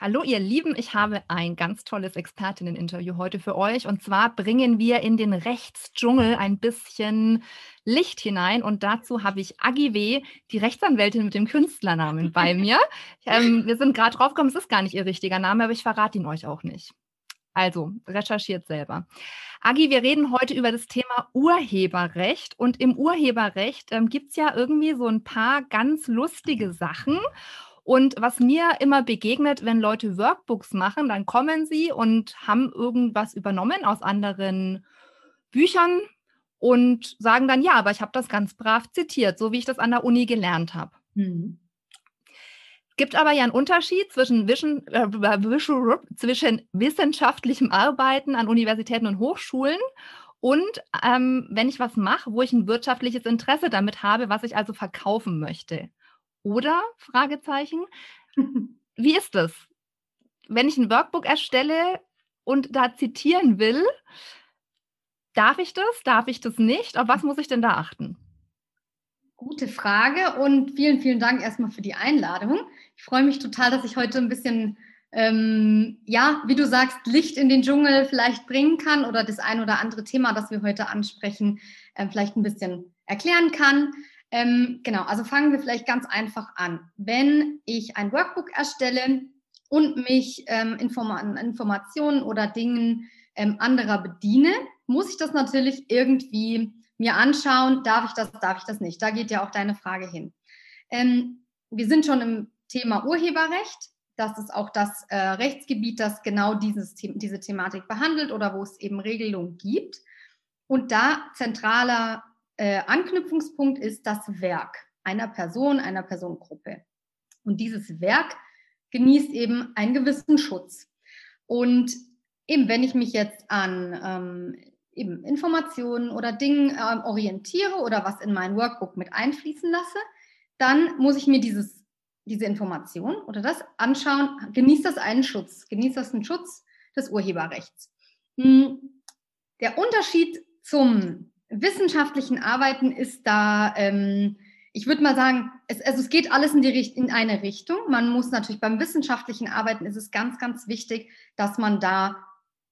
Hallo ihr Lieben, ich habe ein ganz tolles Expertinnen-Interview heute für euch. Und zwar bringen wir in den Rechtsdschungel ein bisschen Licht hinein. Und dazu habe ich Agi W., die Rechtsanwältin mit dem Künstlernamen bei mir. ähm, wir sind gerade drauf gekommen, es ist gar nicht ihr richtiger Name, aber ich verrate ihn euch auch nicht. Also recherchiert selber. Agi, wir reden heute über das Thema Urheberrecht. Und im Urheberrecht ähm, gibt es ja irgendwie so ein paar ganz lustige Sachen. Und was mir immer begegnet, wenn Leute Workbooks machen, dann kommen sie und haben irgendwas übernommen aus anderen Büchern und sagen dann, ja, aber ich habe das ganz brav zitiert, so wie ich das an der Uni gelernt habe. Mhm. Gibt aber ja einen Unterschied zwischen, Vision, äh, zwischen wissenschaftlichem Arbeiten an Universitäten und Hochschulen und ähm, wenn ich was mache, wo ich ein wirtschaftliches Interesse damit habe, was ich also verkaufen möchte. Oder? Fragezeichen. Wie ist das? Wenn ich ein Workbook erstelle und da zitieren will, darf ich das? Darf ich das nicht? Auf was muss ich denn da achten? Gute Frage und vielen, vielen Dank erstmal für die Einladung. Ich freue mich total, dass ich heute ein bisschen, ähm, ja, wie du sagst, Licht in den Dschungel vielleicht bringen kann oder das ein oder andere Thema, das wir heute ansprechen, äh, vielleicht ein bisschen erklären kann. Ähm, genau, also fangen wir vielleicht ganz einfach an. Wenn ich ein Workbook erstelle und mich ähm, Informa Informationen oder Dingen ähm, anderer bediene, muss ich das natürlich irgendwie mir anschauen, darf ich das, darf ich das nicht. Da geht ja auch deine Frage hin. Ähm, wir sind schon im Thema Urheberrecht. Das ist auch das äh, Rechtsgebiet, das genau dieses, diese Thematik behandelt oder wo es eben Regelungen gibt. Und da zentraler äh, Anknüpfungspunkt ist das Werk einer Person, einer Personengruppe. Und dieses Werk genießt eben einen gewissen Schutz. Und eben, wenn ich mich jetzt an ähm, eben Informationen oder Dingen äh, orientiere oder was in mein Workbook mit einfließen lasse, dann muss ich mir dieses, diese Information oder das anschauen, genießt das einen Schutz, genießt das einen Schutz des Urheberrechts. Hm, der Unterschied zum wissenschaftlichen Arbeiten ist da, ähm, ich würde mal sagen, es, also es geht alles in, die, in eine Richtung. Man muss natürlich beim wissenschaftlichen Arbeiten ist es ganz, ganz wichtig, dass man da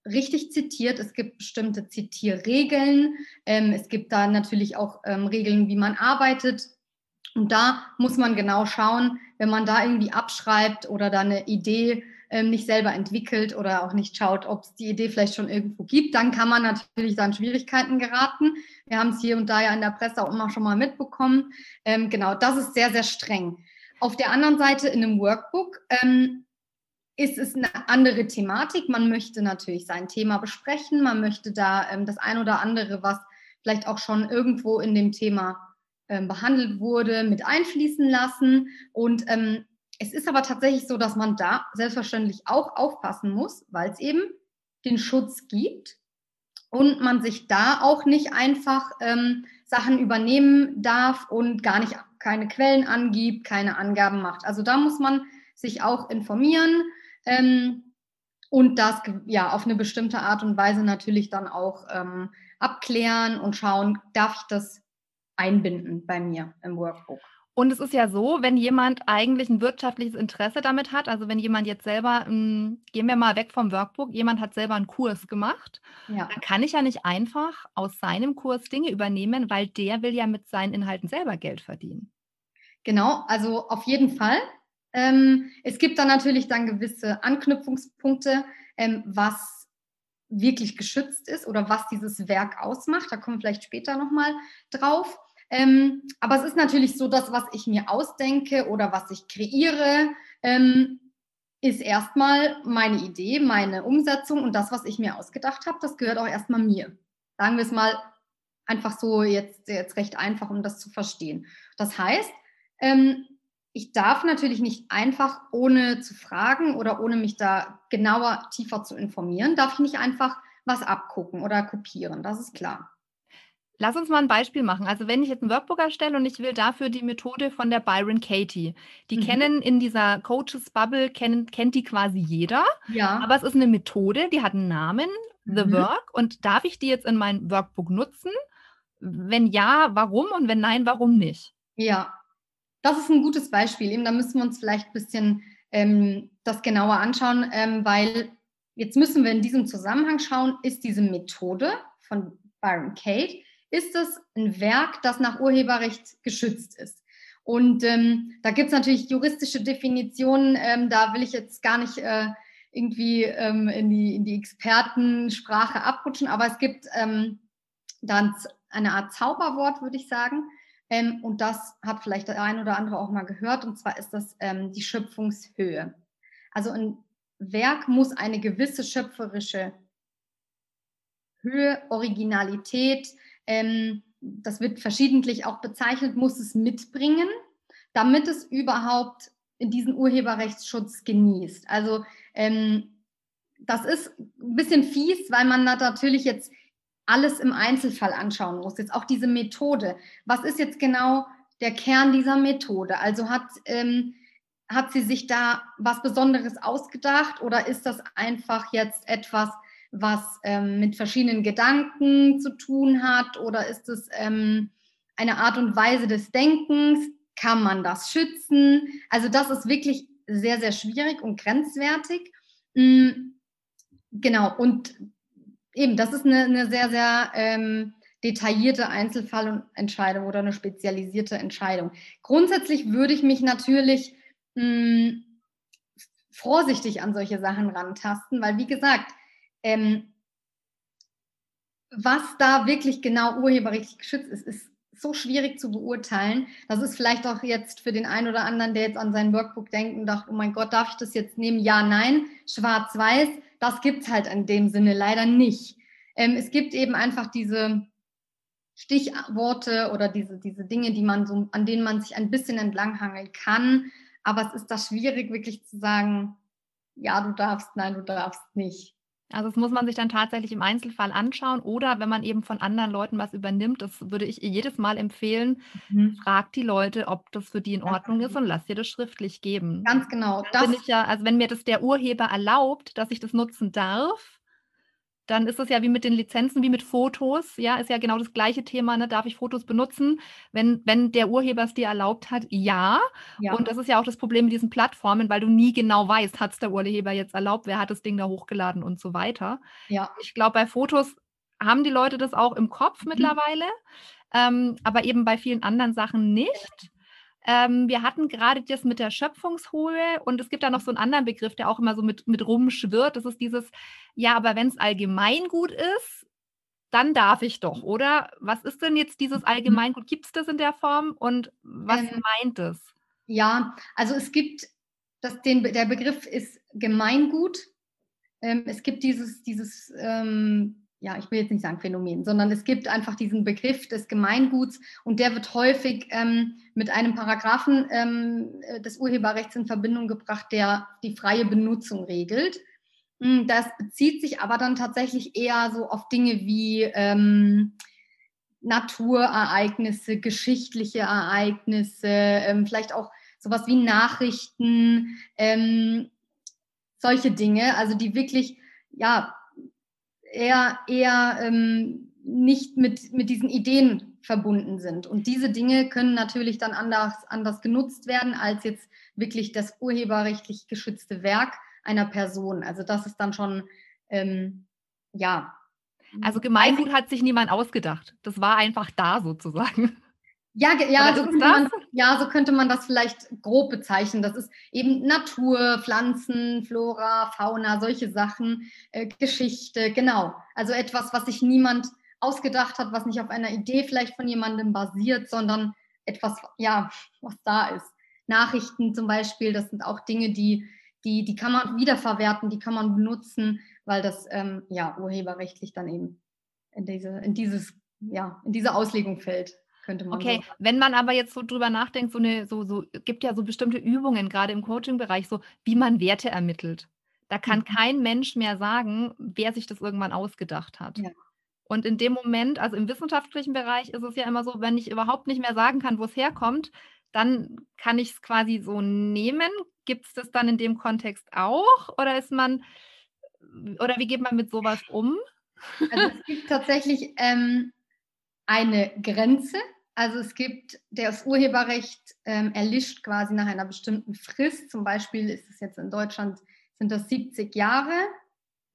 richtig zitiert. Es gibt bestimmte Zitierregeln. Ähm, es gibt da natürlich auch ähm, Regeln, wie man arbeitet. Und da muss man genau schauen, wenn man da irgendwie abschreibt oder da eine Idee ähm, nicht selber entwickelt oder auch nicht schaut, ob es die Idee vielleicht schon irgendwo gibt, dann kann man natürlich da Schwierigkeiten geraten. Wir haben es hier und da ja in der Presse auch immer schon mal mitbekommen. Ähm, genau, das ist sehr, sehr streng. Auf der anderen Seite in einem Workbook ähm, ist es eine andere Thematik. Man möchte natürlich sein Thema besprechen. Man möchte da ähm, das ein oder andere, was vielleicht auch schon irgendwo in dem Thema ähm, behandelt wurde, mit einfließen lassen. Und ähm, es ist aber tatsächlich so, dass man da selbstverständlich auch aufpassen muss, weil es eben den Schutz gibt und man sich da auch nicht einfach ähm, Sachen übernehmen darf und gar nicht keine Quellen angibt, keine Angaben macht. Also da muss man sich auch informieren ähm, und das ja auf eine bestimmte Art und Weise natürlich dann auch ähm, abklären und schauen, darf ich das einbinden bei mir im Workbook. Und es ist ja so, wenn jemand eigentlich ein wirtschaftliches Interesse damit hat, also wenn jemand jetzt selber, hm, gehen wir mal weg vom Workbook, jemand hat selber einen Kurs gemacht, ja. dann kann ich ja nicht einfach aus seinem Kurs Dinge übernehmen, weil der will ja mit seinen Inhalten selber Geld verdienen. Genau, also auf jeden Fall. Ähm, es gibt dann natürlich dann gewisse Anknüpfungspunkte, ähm, was wirklich geschützt ist oder was dieses Werk ausmacht. Da kommen wir vielleicht später nochmal drauf. Ähm, aber es ist natürlich so, dass was ich mir ausdenke oder was ich kreiere, ähm, ist erstmal meine Idee, meine Umsetzung und das, was ich mir ausgedacht habe, das gehört auch erstmal mir. Sagen wir es mal einfach so jetzt, jetzt recht einfach, um das zu verstehen. Das heißt, ähm, ich darf natürlich nicht einfach, ohne zu fragen oder ohne mich da genauer, tiefer zu informieren, darf ich nicht einfach was abgucken oder kopieren, das ist klar. Lass uns mal ein Beispiel machen. Also wenn ich jetzt ein Workbook erstelle und ich will dafür die Methode von der Byron Katie. Die mhm. kennen in dieser Coaches Bubble, kennen, kennt die quasi jeder. Ja. Aber es ist eine Methode, die hat einen Namen, The mhm. Work. Und darf ich die jetzt in mein Workbook nutzen? Wenn ja, warum? Und wenn nein, warum nicht? Ja, das ist ein gutes Beispiel. Eben, da müssen wir uns vielleicht ein bisschen ähm, das genauer anschauen, ähm, weil jetzt müssen wir in diesem Zusammenhang schauen, ist diese Methode von Byron Kate, ist das ein Werk, das nach Urheberrecht geschützt ist? Und ähm, da gibt es natürlich juristische Definitionen, ähm, da will ich jetzt gar nicht äh, irgendwie ähm, in, die, in die Expertensprache abrutschen, aber es gibt ähm, dann eine Art Zauberwort, würde ich sagen. Ähm, und das hat vielleicht der ein oder andere auch mal gehört, und zwar ist das ähm, die Schöpfungshöhe. Also ein Werk muss eine gewisse schöpferische Höhe, Originalität, ähm, das wird verschiedentlich auch bezeichnet, muss es mitbringen, damit es überhaupt diesen Urheberrechtsschutz genießt. Also ähm, das ist ein bisschen fies, weil man da natürlich jetzt alles im Einzelfall anschauen muss. Jetzt auch diese Methode. Was ist jetzt genau der Kern dieser Methode? Also hat, ähm, hat sie sich da was Besonderes ausgedacht oder ist das einfach jetzt etwas, was ähm, mit verschiedenen Gedanken zu tun hat oder ist es ähm, eine Art und Weise des Denkens? Kann man das schützen? Also das ist wirklich sehr, sehr schwierig und grenzwertig. Mhm. Genau, und eben, das ist eine, eine sehr, sehr ähm, detaillierte Einzelfallentscheidung oder eine spezialisierte Entscheidung. Grundsätzlich würde ich mich natürlich mh, hm, vorsichtig an solche Sachen rantasten, weil wie gesagt, ähm, was da wirklich genau urheberrechtlich geschützt ist, ist so schwierig zu beurteilen. Das ist vielleicht auch jetzt für den einen oder anderen, der jetzt an sein Workbook denkt und dachte, oh mein Gott, darf ich das jetzt nehmen? Ja, nein, schwarz-weiß. Das gibt es halt in dem Sinne leider nicht. Ähm, es gibt eben einfach diese Stichworte oder diese, diese Dinge, die man so, an denen man sich ein bisschen entlanghangeln kann. Aber es ist da schwierig, wirklich zu sagen, ja, du darfst, nein, du darfst nicht. Also das muss man sich dann tatsächlich im Einzelfall anschauen oder wenn man eben von anderen Leuten was übernimmt, das würde ich jedes Mal empfehlen, mhm. frag die Leute, ob das für die in Ordnung ist und lass dir das schriftlich geben. Ganz genau. Das ich ja, also wenn mir das der Urheber erlaubt, dass ich das nutzen darf, dann ist es ja wie mit den Lizenzen, wie mit Fotos. Ja, ist ja genau das gleiche Thema. Ne? Darf ich Fotos benutzen? Wenn, wenn der Urheber es dir erlaubt hat, ja. ja. Und das ist ja auch das Problem mit diesen Plattformen, weil du nie genau weißt, hat es der Urheber jetzt erlaubt, wer hat das Ding da hochgeladen und so weiter. Ja. Ich glaube, bei Fotos haben die Leute das auch im Kopf mhm. mittlerweile, ähm, aber eben bei vielen anderen Sachen nicht. Ähm, wir hatten gerade das mit der Schöpfungshöhe und es gibt da noch so einen anderen Begriff, der auch immer so mit, mit rumschwirrt. Das ist dieses, ja, aber wenn es allgemeingut ist, dann darf ich doch, oder? Was ist denn jetzt dieses mhm. Allgemeingut? Gibt es das in der Form und was ähm, meint es? Ja, also es gibt, das, den, der Begriff ist Gemeingut. Ähm, es gibt dieses, dieses ähm, ja, ich will jetzt nicht sagen Phänomen, sondern es gibt einfach diesen Begriff des Gemeinguts und der wird häufig ähm, mit einem Paragraphen ähm, äh, des Urheberrechts in Verbindung gebracht, der die freie Benutzung regelt. Hm, das bezieht sich aber dann tatsächlich eher so auf Dinge wie ähm, Naturereignisse, geschichtliche Ereignisse, ähm, vielleicht auch sowas wie Nachrichten, ähm, solche Dinge, also die wirklich, ja, eher, eher ähm, nicht mit, mit diesen Ideen verbunden sind. Und diese Dinge können natürlich dann anders, anders genutzt werden als jetzt wirklich das urheberrechtlich geschützte Werk einer Person. Also das ist dann schon, ähm, ja. Also Gemeingut hat sich niemand ausgedacht. Das war einfach da sozusagen. Ja, ja, so könnte man, ja, so könnte man das vielleicht grob bezeichnen. Das ist eben Natur, Pflanzen, Flora, Fauna, solche Sachen, äh, Geschichte, genau. Also etwas, was sich niemand ausgedacht hat, was nicht auf einer Idee vielleicht von jemandem basiert, sondern etwas, ja, was da ist. Nachrichten zum Beispiel, das sind auch Dinge, die, die, die kann man wiederverwerten, die kann man benutzen, weil das ähm, ja urheberrechtlich dann eben in diese, in dieses, ja, in diese Auslegung fällt könnte man Okay, so wenn man aber jetzt so drüber nachdenkt, so eine, so, so, gibt ja so bestimmte Übungen, gerade im Coaching-Bereich, so wie man Werte ermittelt. Da kann mhm. kein Mensch mehr sagen, wer sich das irgendwann ausgedacht hat. Ja. Und in dem Moment, also im wissenschaftlichen Bereich ist es ja immer so, wenn ich überhaupt nicht mehr sagen kann, wo es herkommt, dann kann ich es quasi so nehmen. Gibt es das dann in dem Kontext auch? Oder ist man, oder wie geht man mit sowas um? Also es gibt tatsächlich ähm, eine Grenze. Also es gibt, das Urheberrecht ähm, erlischt quasi nach einer bestimmten Frist. Zum Beispiel ist es jetzt in Deutschland, sind das 70 Jahre.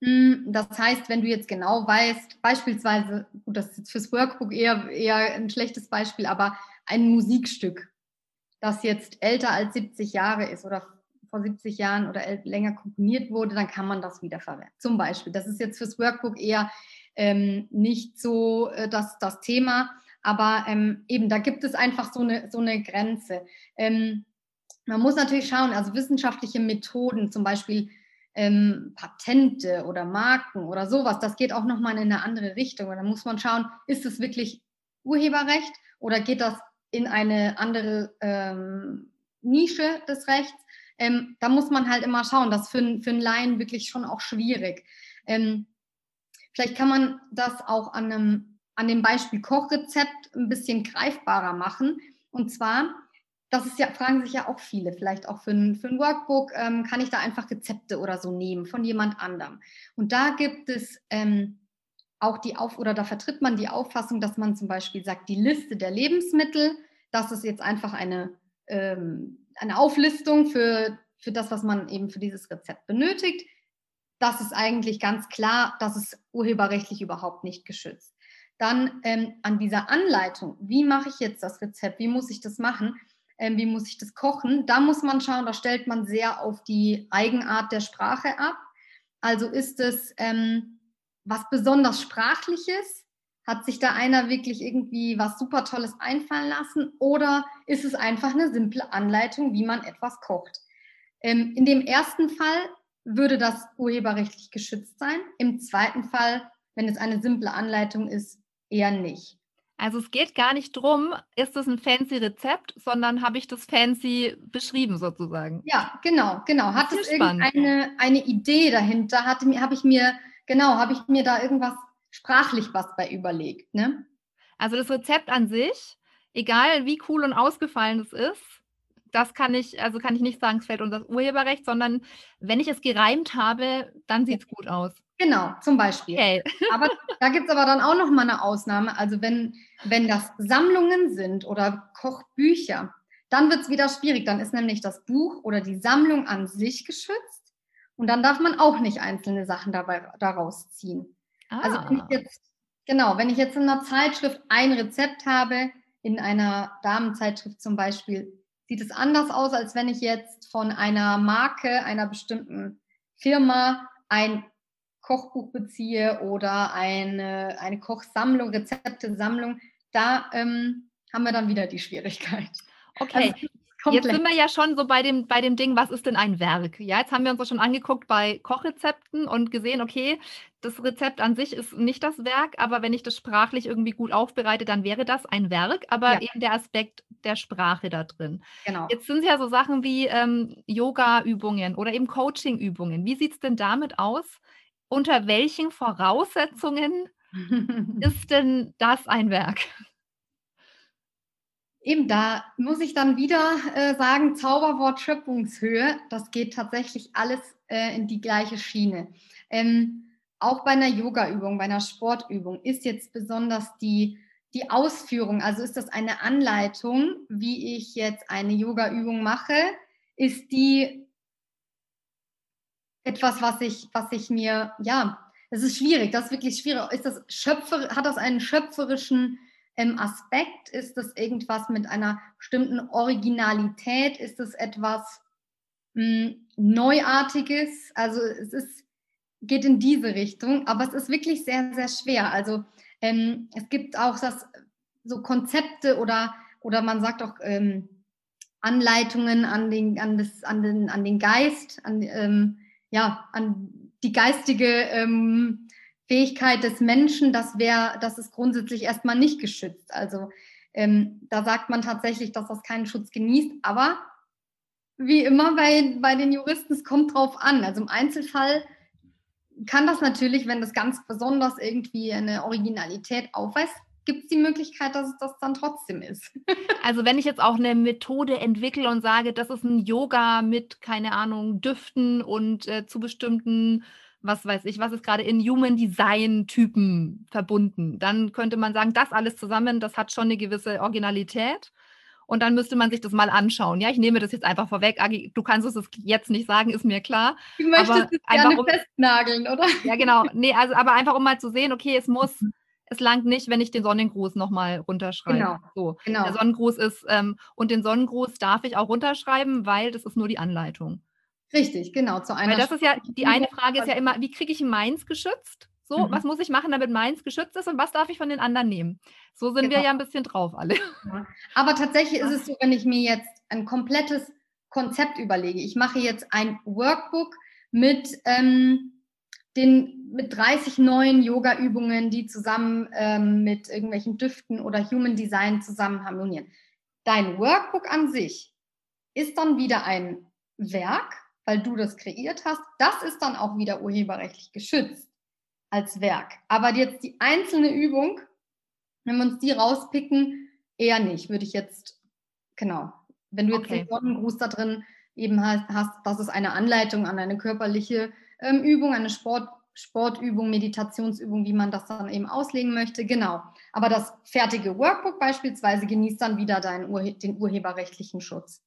Hm, das heißt, wenn du jetzt genau weißt, beispielsweise, gut, das ist jetzt fürs Workbook eher, eher ein schlechtes Beispiel, aber ein Musikstück, das jetzt älter als 70 Jahre ist oder vor 70 Jahren oder länger komponiert wurde, dann kann man das wiederverwenden. Zum Beispiel. Das ist jetzt fürs Workbook eher ähm, nicht so äh, das, das Thema, aber ähm, eben da gibt es einfach so eine, so eine Grenze. Ähm, man muss natürlich schauen, also wissenschaftliche Methoden, zum Beispiel ähm, Patente oder Marken oder sowas, das geht auch nochmal in eine andere Richtung. Und da muss man schauen, ist es wirklich Urheberrecht oder geht das in eine andere ähm, Nische des Rechts? Ähm, da muss man halt immer schauen. Das für, für einen Laien wirklich schon auch schwierig. Ähm, vielleicht kann man das auch an, einem, an dem Beispiel Kochrezept ein bisschen greifbarer machen. Und zwar, das ist ja, fragen sich ja auch viele, vielleicht auch für ein, für ein Workbook, ähm, kann ich da einfach Rezepte oder so nehmen von jemand anderem. Und da gibt es ähm, auch die Auf- oder da vertritt man die Auffassung, dass man zum Beispiel sagt, die Liste der Lebensmittel, das ist jetzt einfach eine, ähm, eine Auflistung für, für das, was man eben für dieses Rezept benötigt. Das ist eigentlich ganz klar, das ist urheberrechtlich überhaupt nicht geschützt. Dann ähm, an dieser Anleitung, wie mache ich jetzt das Rezept, wie muss ich das machen, ähm, wie muss ich das kochen, da muss man schauen, da stellt man sehr auf die Eigenart der Sprache ab. Also ist es ähm, was besonders Sprachliches? Hat sich da einer wirklich irgendwie was super Tolles einfallen lassen? Oder ist es einfach eine simple Anleitung, wie man etwas kocht? Ähm, in dem ersten Fall würde das urheberrechtlich geschützt sein. Im zweiten Fall, wenn es eine simple Anleitung ist, eher nicht. Also es geht gar nicht drum, ist es ein fancy Rezept, sondern habe ich das fancy beschrieben sozusagen. Ja, genau, genau. Hat es irgendeine eine Idee dahinter? Habe ich mir, genau, habe ich mir da irgendwas sprachlich was bei überlegt, ne? Also das Rezept an sich, egal wie cool und ausgefallen es ist, das kann ich, also kann ich nicht sagen, es fällt unter das Urheberrecht, sondern wenn ich es gereimt habe, dann sieht es gut aus. Genau, zum Beispiel. Okay. aber da gibt es aber dann auch noch mal eine Ausnahme. Also wenn, wenn das Sammlungen sind oder Kochbücher, dann wird es wieder schwierig. Dann ist nämlich das Buch oder die Sammlung an sich geschützt und dann darf man auch nicht einzelne Sachen dabei daraus ziehen. Ah. Also wenn ich ah. jetzt, genau, wenn ich jetzt in einer Zeitschrift ein Rezept habe, in einer Damenzeitschrift zum Beispiel, sieht es anders aus, als wenn ich jetzt von einer Marke, einer bestimmten Firma ein Kochbuch beziehe oder eine, eine Kochsammlung, Rezeptesammlung, da ähm, haben wir dann wieder die Schwierigkeit. Okay. Also, Jetzt sind wir ja schon so bei dem, bei dem Ding, was ist denn ein Werk? Ja, jetzt haben wir uns das schon angeguckt bei Kochrezepten und gesehen, okay, das Rezept an sich ist nicht das Werk, aber wenn ich das sprachlich irgendwie gut aufbereite, dann wäre das ein Werk, aber ja. eben der Aspekt der Sprache da drin. Genau. Jetzt sind es ja so Sachen wie ähm, Yoga-Übungen oder eben Coaching-Übungen. Wie sieht es denn damit aus? Unter welchen Voraussetzungen ist denn das ein Werk? Eben da muss ich dann wieder äh, sagen, Zauberwort Schöpfungshöhe, das geht tatsächlich alles äh, in die gleiche Schiene. Ähm, auch bei einer Yoga-Übung, bei einer Sportübung ist jetzt besonders die, die Ausführung, also ist das eine Anleitung, wie ich jetzt eine Yoga-Übung mache, ist die etwas, was ich, was ich mir, ja, es ist schwierig, das ist wirklich schwierig. Ist das Schöpfer, hat das einen schöpferischen ähm, Aspekt? Ist das irgendwas mit einer bestimmten Originalität? Ist das etwas mh, hm, Neuartiges? Also es ist, geht in diese Richtung, aber es ist wirklich sehr, sehr schwer. Also ähm, es gibt auch das, so Konzepte oder, oder man sagt auch ähm, Anleitungen an den, an, das, an, den, an den Geist, an, ähm, ja, an die geistige ähm, Fähigkeit des Menschen, das wäre, das ist grundsätzlich erstmal nicht geschützt. Also ähm, da sagt man tatsächlich, dass das keinen Schutz genießt. Aber wie immer bei, bei den Juristen, es kommt drauf an. Also im Einzelfall kann das natürlich, wenn das ganz besonders irgendwie eine Originalität aufweist, gibt es die Möglichkeit, dass es das dann trotzdem ist. also wenn ich jetzt auch eine Methode entwickle und sage, das ist ein Yoga mit, keine Ahnung, Düften und äh, zu bestimmten, was weiß ich, was ist gerade in Human Design Typen verbunden, dann könnte man sagen, das alles zusammen, das hat schon eine gewisse Originalität. Und dann müsste man sich das mal anschauen. Ja, ich nehme das jetzt einfach vorweg. Agi, du kannst es jetzt nicht sagen, ist mir klar. Du möchtest es gerne um, festnageln, oder? Ja, genau. Nee, also aber einfach um mal zu sehen, okay, es muss mhm es langt nicht, wenn ich den Sonnengruß nochmal runterschreibe. Genau. So. genau. Der Sonnengruß ist, ähm, und den Sonnengruß darf ich auch runterschreiben, weil das ist nur die Anleitung. Richtig, genau. Zu einer weil das ist ja, die eine Frage ist ja immer, wie kriege ich meins geschützt? So, mhm. was muss ich machen, damit meins geschützt ist und was darf ich von den anderen nehmen? So sind genau. wir ja ein bisschen drauf alle. Ja. Aber tatsächlich ist es so, wenn ich mir jetzt ein komplettes Konzept überlege, ich mache jetzt ein Workbook mit ähm, den, mit 30 neuen Yoga-Übungen, die zusammen ähm, mit irgendwelchen Düften oder Human Design zusammen harmonieren. Dein Workbook an sich ist dann wieder ein Werk, weil du das kreiert hast. Das ist dann auch wieder urheberrechtlich geschützt als Werk. Aber jetzt die einzelne Übung, wenn wir uns die rauspicken, eher nicht, würde ich jetzt, genau. Wenn du jetzt okay. den Sonnengruß da drin eben hast, hast, das ist eine Anleitung an eine körperliche ähm, Übung, eine Sport, Sportübung, Meditationsübung, wie man das dann eben auslegen möchte. Genau. Aber das fertige Workbook beispielsweise genießt dann wieder deinen Ur den urheberrechtlichen Schutz.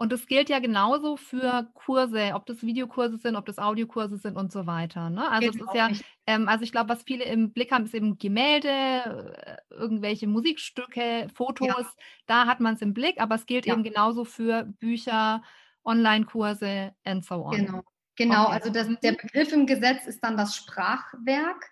Und das gilt ja genauso für Kurse, ob das Videokurse sind, ob das Audiokurse sind und so weiter. Ne? Also es ist ja, ähm, also ich glaube, was viele im Blick haben, ist eben Gemälde, äh, irgendwelche Musikstücke, Fotos. Ja. Da hat man es im Blick, aber es gilt ja. eben genauso für Bücher, Online-Kurse und so on. Genau. Genau, okay. also das, der Begriff im Gesetz ist dann das Sprachwerk.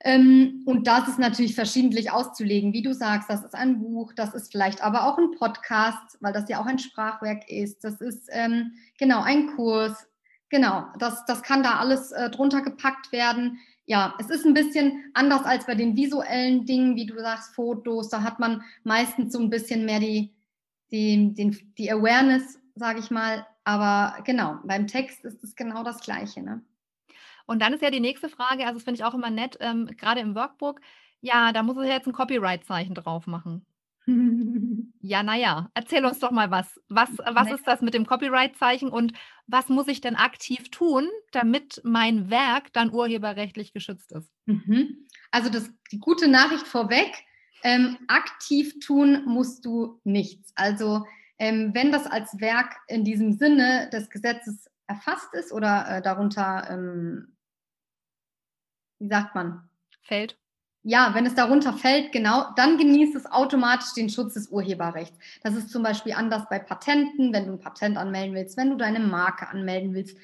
Ähm, und das ist natürlich verschiedentlich auszulegen. Wie du sagst, das ist ein Buch, das ist vielleicht aber auch ein Podcast, weil das ja auch ein Sprachwerk ist. Das ist ähm, genau ein Kurs. Genau, das, das kann da alles äh, drunter gepackt werden. Ja, es ist ein bisschen anders als bei den visuellen Dingen, wie du sagst, Fotos. Da hat man meistens so ein bisschen mehr die, die, den, die Awareness, sage ich mal, aber genau, beim Text ist es genau das Gleiche. Ne? Und dann ist ja die nächste Frage, also das finde ich auch immer nett, ähm, gerade im Workbook, ja, da muss ich jetzt ein Copyright-Zeichen drauf machen. ja, naja, erzähl uns doch mal was. Was, was ist das mit dem Copyright-Zeichen und was muss ich denn aktiv tun, damit mein Werk dann urheberrechtlich geschützt ist? Mhm. Also das, die gute Nachricht vorweg, ähm, aktiv tun musst du nichts. Also ähm, wenn das als Werk in diesem Sinne des Gesetzes erfasst ist oder äh, darunter, ähm, wie sagt man? Fällt. Ja, wenn es darunter fällt, genau, dann genießt es automatisch den Schutz des Urheberrechts. Das ist zum Beispiel anders bei Patenten, wenn du ein Patent anmelden willst, wenn du deine Marke anmelden willst.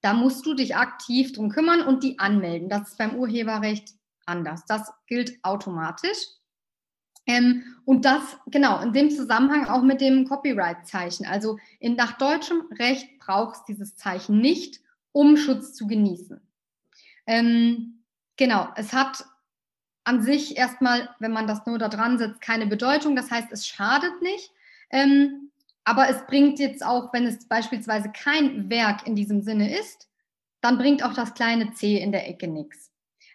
Da musst du dich aktiv drum kümmern und die anmelden. Das ist beim Urheberrecht anders. Das gilt automatisch. Ähm, und das, genau, in dem Zusammenhang auch mit dem Copyright-Zeichen. Also in, nach deutschem Recht braucht es dieses Zeichen nicht, um Schutz zu genießen. Ähm, genau, es hat an sich erstmal, wenn man das nur da dran setzt, keine Bedeutung. Das heißt, es schadet nicht. Ähm, aber es bringt jetzt auch, wenn es beispielsweise kein Werk in diesem Sinne ist, dann bringt auch das kleine C in der Ecke nichts.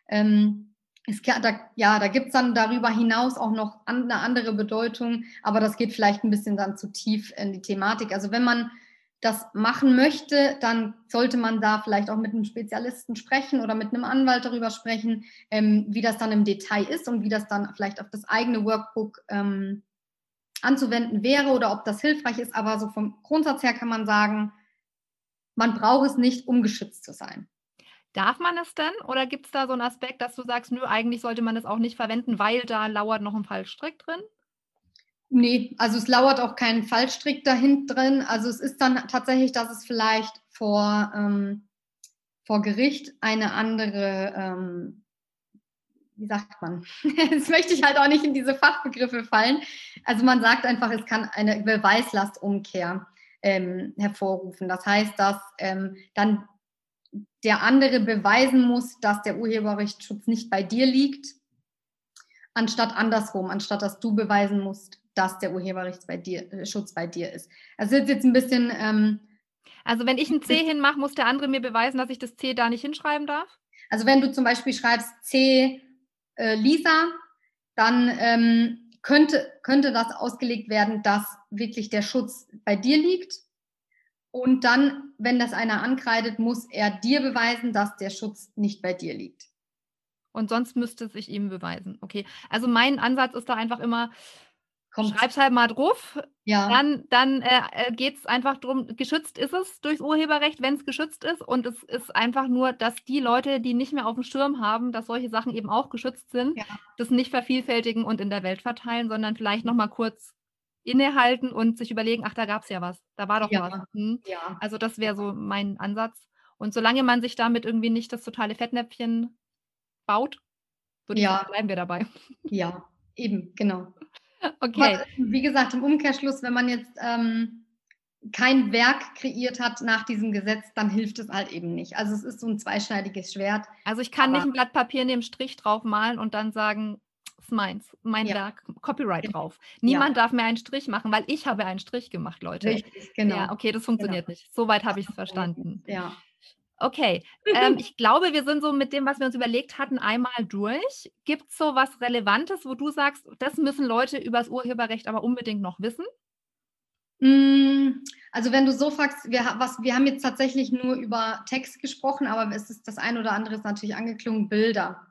Ähm, es, da, ja, da gibt es dann darüber hinaus auch noch eine andere Bedeutung, aber das geht vielleicht ein bisschen dann zu tief in die Thematik. Also wenn man das machen möchte, dann sollte man da vielleicht auch mit einem Spezialisten sprechen oder mit einem Anwalt darüber sprechen, ähm, wie das dann im Detail ist und wie das dann vielleicht auf das eigene Workbook ähm, anzuwenden wäre oder ob das hilfreich ist. Aber so vom Grundsatz her kann man sagen, man braucht es nicht, um geschützt zu sein. Darf man es denn oder gibt es da so einen Aspekt, dass du sagst, nö, eigentlich sollte man es auch nicht verwenden, weil da lauert noch ein Fallstrick drin? Nee, also es lauert auch kein Fallstrick dahinter drin. Also es ist dann tatsächlich, dass es vielleicht vor, ähm, vor Gericht eine andere, ähm, wie sagt man, jetzt möchte ich halt auch nicht in diese Fachbegriffe fallen. Also man sagt einfach, es kann eine Beweislastumkehr ähm, hervorrufen. Das heißt, dass ähm, dann der andere beweisen muss, dass der Urheberrechtsschutz nicht bei dir liegt, anstatt andersrum, anstatt dass du beweisen musst, dass der Urheberrechtsschutz bei dir, äh, bei dir ist. Also ist jetzt ein bisschen. Ähm, also wenn ich ein C hinmache, muss der andere mir beweisen, dass ich das C da nicht hinschreiben darf? Also wenn du zum Beispiel schreibst C äh, Lisa, dann ähm, könnte, könnte das ausgelegt werden, dass wirklich der Schutz bei dir liegt. Und dann, wenn das einer ankreidet, muss er dir beweisen, dass der Schutz nicht bei dir liegt. Und sonst müsste es sich ihm beweisen. Okay. Also mein Ansatz ist da einfach immer, Kommt. Schreib's halt mal drauf. Ja. Dann, dann äh, äh geht es einfach darum, geschützt ist es durchs Urheberrecht, wenn es geschützt ist. Und es ist einfach nur, dass die Leute, die nicht mehr auf dem Schirm haben, dass solche Sachen eben auch geschützt sind, ja. das nicht vervielfältigen und in der Welt verteilen, sondern vielleicht nochmal kurz innehalten und sich überlegen, ach, da gab es ja was. Da war doch ja. was. Hm? Ja. Also das wäre so mein Ansatz. Und solange man sich damit irgendwie nicht das totale Fettnäpfchen baut, würde ich sagen, bleiben wir dabei. Ja, eben, genau. Okay. Aber, wie gesagt, im Umkehrschluss, wenn man jetzt ähm, kein Werk kreiert hat nach diesem Gesetz, dann hilft es halt eben nicht. Also es ist so ein zweischneidiges Schwert. Also ich kann nicht ein Blatt Papier neben Strich drauf malen und dann sagen, ist meins, mein ja. Werk, Copyright drauf. Niemand ja. darf mehr einen Strich machen, weil ich habe einen Strich gemacht, Leute. Richtig, genau. Ja, okay, das funktioniert genau. nicht. Soweit habe ich es verstanden. Ja. Okay, ähm, ich glaube, wir sind so mit dem, was wir uns überlegt hatten, einmal durch. Gibt es so was Relevantes, wo du sagst, das müssen Leute über das Urheberrecht aber unbedingt noch wissen? Hm, also wenn du so fragst, wir, was, wir haben jetzt tatsächlich nur über Text gesprochen, aber es ist das eine oder andere ist natürlich angeklungen, Bilder.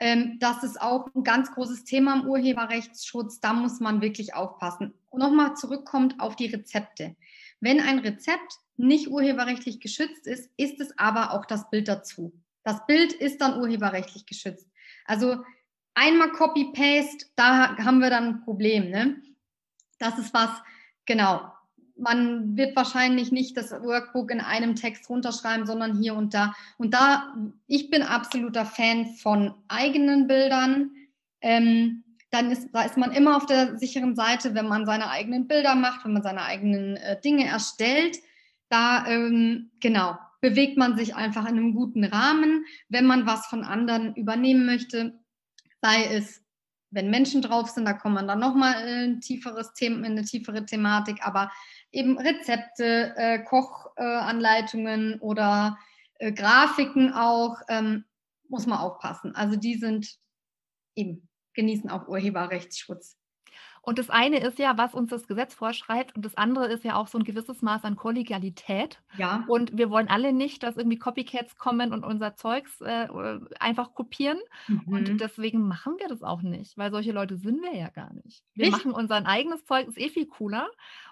Ähm, das ist auch ein ganz großes Thema im Urheberrechtsschutz. Da muss man wirklich aufpassen. Nochmal zurückkommt auf die Rezepte. Wenn ein Rezept nicht urheberrechtlich geschützt ist, ist es aber auch das Bild dazu. Das Bild ist dann urheberrechtlich geschützt. Also einmal Copy-Paste, da haben wir dann ein Problem. Ne? Das ist was, genau. Man wird wahrscheinlich nicht das Workbook in einem Text runterschreiben, sondern hier und da. Und da, ich bin absoluter Fan von eigenen Bildern. Ähm, dann ist, da ist man immer auf der sicheren Seite, wenn man seine eigenen Bilder macht, wenn man seine eigenen äh, Dinge erstellt da ähm, genau bewegt man sich einfach in einem guten Rahmen. Wenn man was von anderen übernehmen möchte, sei es, wenn Menschen drauf sind, da kommt man dann nochmal ein tieferes Thema, eine tiefere Thematik, aber eben Rezepte, äh, Kochanleitungen äh, oder äh, Grafiken auch, ähm, muss man aufpassen. Also die sind eben, genießen auch Urheberrechtsschutz. Und das eine ist ja, was uns das Gesetz vorschreibt, und das andere ist ja auch so ein gewisses Maß an Kollegialität. Ja. Und wir wollen alle nicht, dass irgendwie Copycats kommen und unser Zeugs äh, einfach kopieren. Mhm. Und deswegen machen wir das auch nicht, weil solche Leute sind wir ja gar nicht. Wir Richtig. machen unser eigenes Zeug, ist eh viel cooler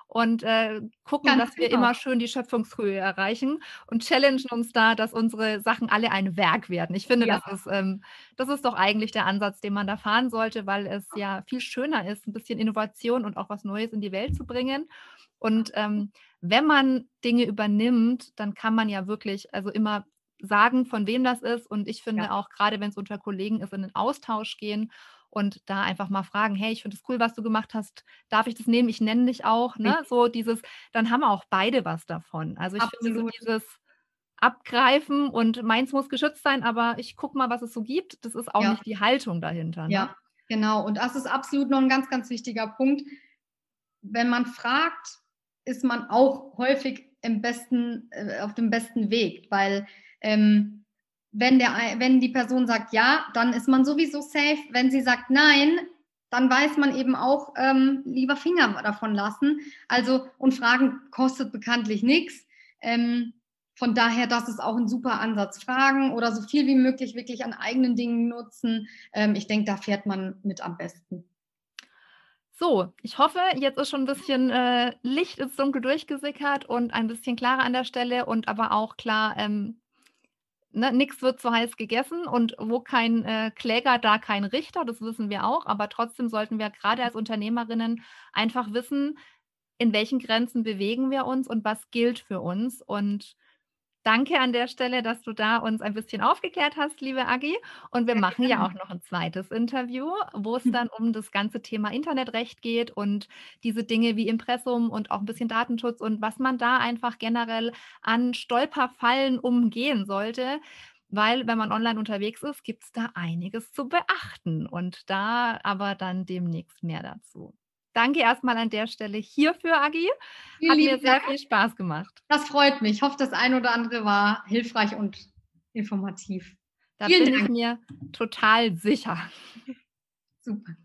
und äh, gucken, Ganz dass wir genau. immer schön die Schöpfungshöhe erreichen und challengen uns da, dass unsere Sachen alle ein Werk werden. Ich finde, ja. das, ist, ähm, das ist doch eigentlich der Ansatz, den man da fahren sollte, weil es ja viel schöner ist, ein bisschen Innovation und auch was Neues in die Welt zu bringen. Und ähm, wenn man Dinge übernimmt, dann kann man ja wirklich, also immer sagen, von wem das ist. Und ich finde ja. auch, gerade wenn es unter Kollegen ist, in den Austausch gehen und da einfach mal fragen, hey, ich finde es cool, was du gemacht hast, darf ich das nehmen? Ich nenne dich auch, ne? So dieses, dann haben auch beide was davon. Also ich Absolut. finde so dieses Abgreifen und meins muss geschützt sein, aber ich gucke mal, was es so gibt. Das ist auch ja. nicht die Haltung dahinter. Ne? Ja, genau. Und das ist absolut noch ein ganz, ganz wichtiger Punkt. Wenn man fragt, ist man auch häufig im besten, äh, auf dem besten Weg, weil ähm, wenn, der, wenn die Person sagt ja, dann ist man sowieso safe. Wenn sie sagt nein, dann weiß man eben auch, ähm, lieber Finger davon lassen. Also, und Fragen kostet bekanntlich nichts. Ähm, von daher, das ist auch ein super Ansatz. Fragen oder so viel wie möglich wirklich an eigenen Dingen nutzen. Ähm, ich denke, da fährt man mit am besten. So, ich hoffe, jetzt ist schon ein bisschen äh, Licht ins Dunkel durchgesickert und ein bisschen klarer an der Stelle und aber auch klar, ähm, ne, nichts wird zu heiß gegessen und wo kein äh, Kläger, da kein Richter, das wissen wir auch, aber trotzdem sollten wir gerade als Unternehmerinnen einfach wissen, in welchen Grenzen bewegen wir uns und was gilt für uns. Und Danke an der Stelle, dass du da uns ein bisschen aufgeklärt hast, liebe Agi. Und wir ja, machen ja auch noch ein zweites Interview, wo es hm. dann um das ganze Thema Internetrecht geht und diese Dinge wie Impressum und auch ein bisschen Datenschutz und was man da einfach generell an Stolperfallen umgehen sollte. Weil, wenn man online unterwegs ist, gibt es da einiges zu beachten. Und da aber dann demnächst mehr dazu. Danke erstmal an der Stelle hierfür, Agi. Vielen Hat mir sehr Dank. viel Spaß gemacht. Das freut mich. Ich hoffe, das eine oder andere war hilfreich und informativ. Da Vielen bin Dank. ich mir total sicher. Super.